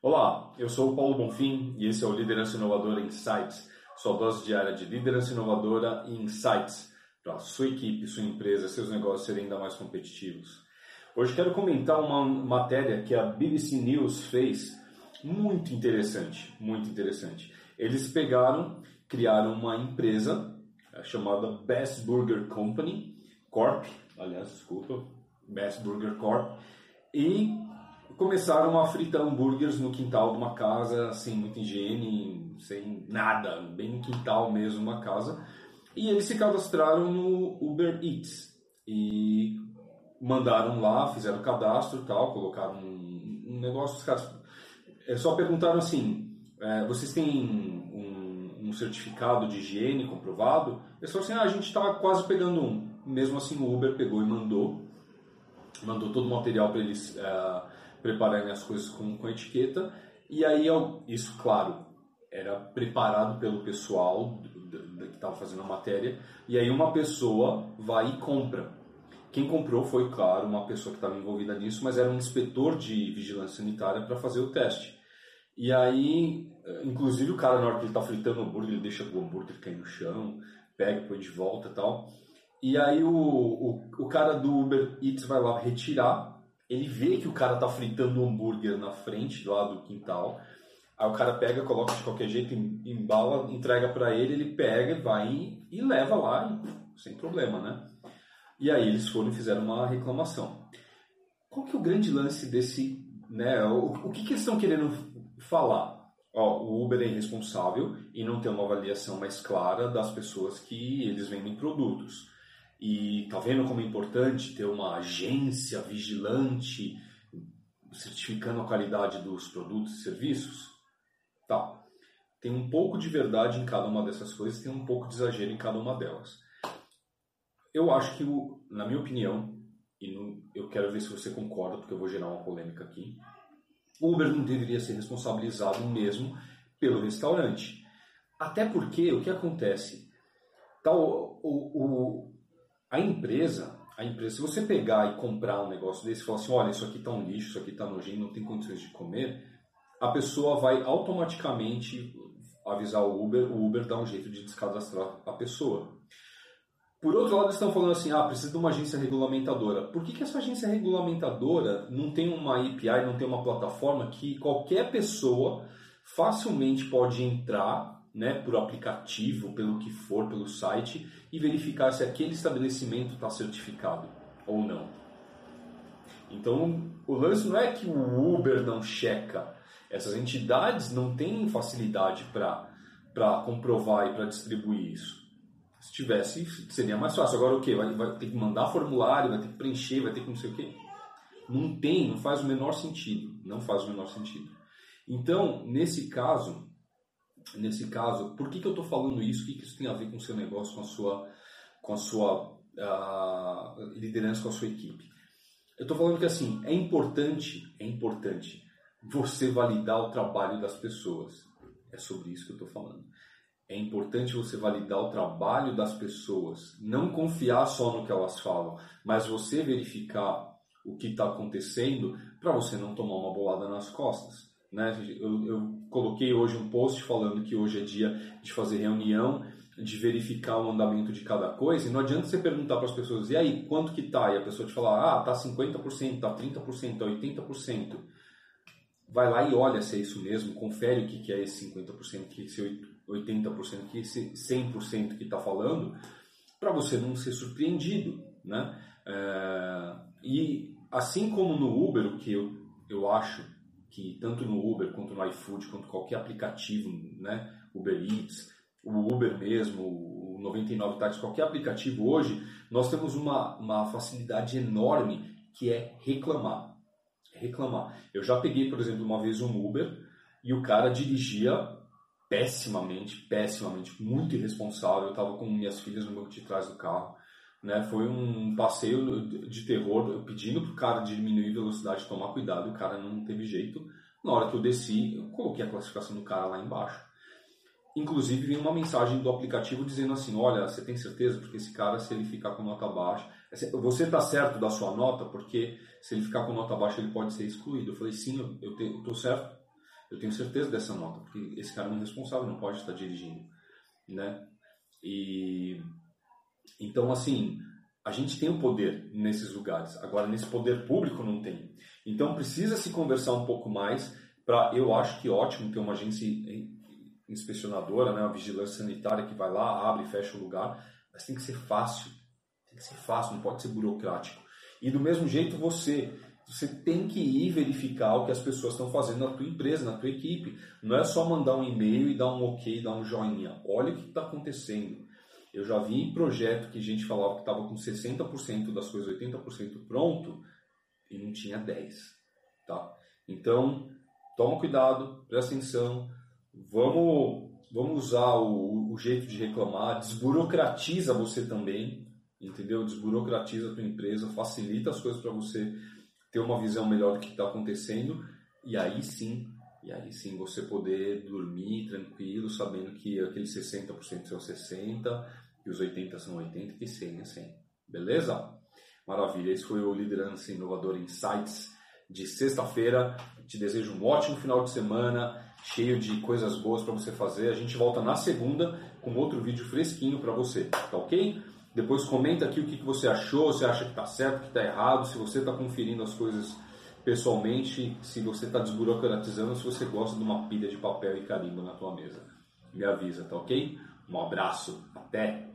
Olá, eu sou o Paulo Bonfim e esse é o Liderança Inovadora Insights, sua dose diária de liderança inovadora e insights para sua equipe, sua empresa, seus negócios serem ainda mais competitivos. Hoje quero comentar uma matéria que a BBC News fez muito interessante, muito interessante. Eles pegaram, criaram uma empresa é, chamada Best Burger Company Corp, aliás, desculpa, Best Burger Corp, e começaram a fritar hambúrgueres no quintal de uma casa, sem muita higiene, sem nada, bem no quintal mesmo, uma casa. E eles se cadastraram no Uber Eats e mandaram lá, fizeram cadastro e tal, colocaram um, negócio, os caras é, só perguntaram assim, é, vocês têm um, um, certificado de higiene comprovado? Eles falaram assim, ah, a gente está quase pegando um. Mesmo assim o Uber pegou e mandou, mandou todo o material para eles é, prepararem as coisas com, com etiqueta. E aí, isso, claro, era preparado pelo pessoal que estava fazendo a matéria. E aí, uma pessoa vai e compra. Quem comprou foi, claro, uma pessoa que estava envolvida nisso, mas era um inspetor de vigilância sanitária para fazer o teste. E aí, inclusive, o cara, na hora que ele está fritando o hambúrguer, ele deixa o hambúrguer cair no chão, pega, põe de volta e tal. E aí, o, o, o cara do Uber Eats vai lá retirar ele vê que o cara tá fritando um hambúrguer na frente, lá do quintal. Aí o cara pega, coloca de qualquer jeito, embala, entrega para ele, ele pega, vai e, e leva lá, sem problema, né? E aí eles foram e fizeram uma reclamação. Qual que é o grande lance desse, né? O, o que, que eles estão querendo falar? Ó, o Uber é irresponsável e não tem uma avaliação mais clara das pessoas que eles vendem produtos. E tá vendo como é importante ter uma agência vigilante certificando a qualidade dos produtos e serviços? Tá. Tem um pouco de verdade em cada uma dessas coisas, tem um pouco de exagero em cada uma delas. Eu acho que, na minha opinião, e eu quero ver se você concorda, porque eu vou gerar uma polêmica aqui, o Uber não deveria ser responsabilizado mesmo pelo restaurante. Até porque o que acontece? Tá, o, o, a empresa, a empresa, se você pegar e comprar um negócio desse e falar assim, olha, isso aqui está um lixo, isso aqui está nojento, não tem condições de comer, a pessoa vai automaticamente avisar o Uber, o Uber dá um jeito de descadastrar a pessoa. Por outro lado, estão falando assim, ah, precisa de uma agência regulamentadora. Por que, que essa agência regulamentadora não tem uma API, não tem uma plataforma que qualquer pessoa facilmente pode entrar né, por aplicativo, pelo que for, pelo site, e verificar se aquele estabelecimento está certificado ou não. Então, o lance não é que o Uber não checa, essas entidades não têm facilidade para comprovar e para distribuir isso. Se tivesse, seria mais fácil. Agora o que? Vai, vai ter que mandar formulário, vai ter que preencher, vai ter que não sei o quê. Não tem, não faz o menor sentido. Não faz o menor sentido. Então, nesse caso, nesse caso, por que, que eu estou falando isso? O que, que isso tem a ver com o seu negócio, com a sua, com a sua uh, liderança, com a sua equipe? Eu estou falando que assim, é importante, é importante você validar o trabalho das pessoas. É sobre isso que eu estou falando. É importante você validar o trabalho das pessoas, não confiar só no que elas falam, mas você verificar o que está acontecendo para você não tomar uma bolada nas costas. Né? Eu, eu, coloquei hoje um post falando que hoje é dia de fazer reunião, de verificar o andamento de cada coisa, e não adianta você perguntar para as pessoas, e aí, quanto que tá? E a pessoa te falar, ah, tá 50%, tá 30%, tá 80%. Vai lá e olha se é isso mesmo, confere o que, que é esse 50%, que esse 80%, que esse 100% que está falando, para você não ser surpreendido, né? É, e assim como no Uber, o que eu, eu acho que tanto no Uber quanto no iFood, quanto qualquer aplicativo, né, Uber Eats, o Uber mesmo, o 99 Táxi, qualquer aplicativo hoje, nós temos uma, uma facilidade enorme que é reclamar. Reclamar. Eu já peguei, por exemplo, uma vez um Uber e o cara dirigia pessimamente, pessimamente, muito irresponsável. Eu estava com minhas filhas no banco de trás do carro. Né? Foi um passeio de terror, pedindo pro cara diminuir a velocidade, tomar cuidado, o cara não teve jeito. Na hora que eu desci, eu coloquei a classificação do cara lá embaixo. Inclusive, veio uma mensagem do aplicativo dizendo assim: Olha, você tem certeza? Porque esse cara, se ele ficar com nota baixa, você está certo da sua nota? Porque se ele ficar com nota baixa, ele pode ser excluído. Eu falei: Sim, eu estou certo. Eu tenho certeza dessa nota, porque esse cara é um responsável, não pode estar dirigindo, né? E então assim, a gente tem o poder nesses lugares. Agora nesse poder público não tem. Então precisa se conversar um pouco mais para eu acho que ótimo ter uma agência inspecionadora, né, uma vigilância sanitária que vai lá, abre e fecha o lugar, mas tem que ser fácil. Tem que ser fácil, não pode ser burocrático. E do mesmo jeito você, você tem que ir verificar o que as pessoas estão fazendo na tua empresa, na tua equipe. Não é só mandar um e-mail e dar um ok, dar um joinha. Olha o que está acontecendo. Eu já vi projeto que a gente falava que estava com 60% das coisas, 80% pronto e não tinha 10%. Tá? Então, toma cuidado, presta atenção, vamos, vamos usar o, o jeito de reclamar, desburocratiza você também, entendeu? Desburocratiza a tua empresa, facilita as coisas para você ter uma visão melhor do que está acontecendo e aí sim, e aí sim você poder dormir tranquilo, sabendo que aqueles 60% são 60 e os 80 são 80 e 100 é 100. Beleza? Maravilha, esse foi o Liderança Inovador Insights de sexta-feira. Te desejo um ótimo final de semana, cheio de coisas boas para você fazer. A gente volta na segunda com outro vídeo fresquinho para você, tá ok? Depois comenta aqui o que, que você achou, se acha que está certo, que está errado, se você está conferindo as coisas pessoalmente, se você está desburocratizando, se você gosta de uma pilha de papel e carimbo na tua mesa. Me avisa, tá ok? Um abraço, até!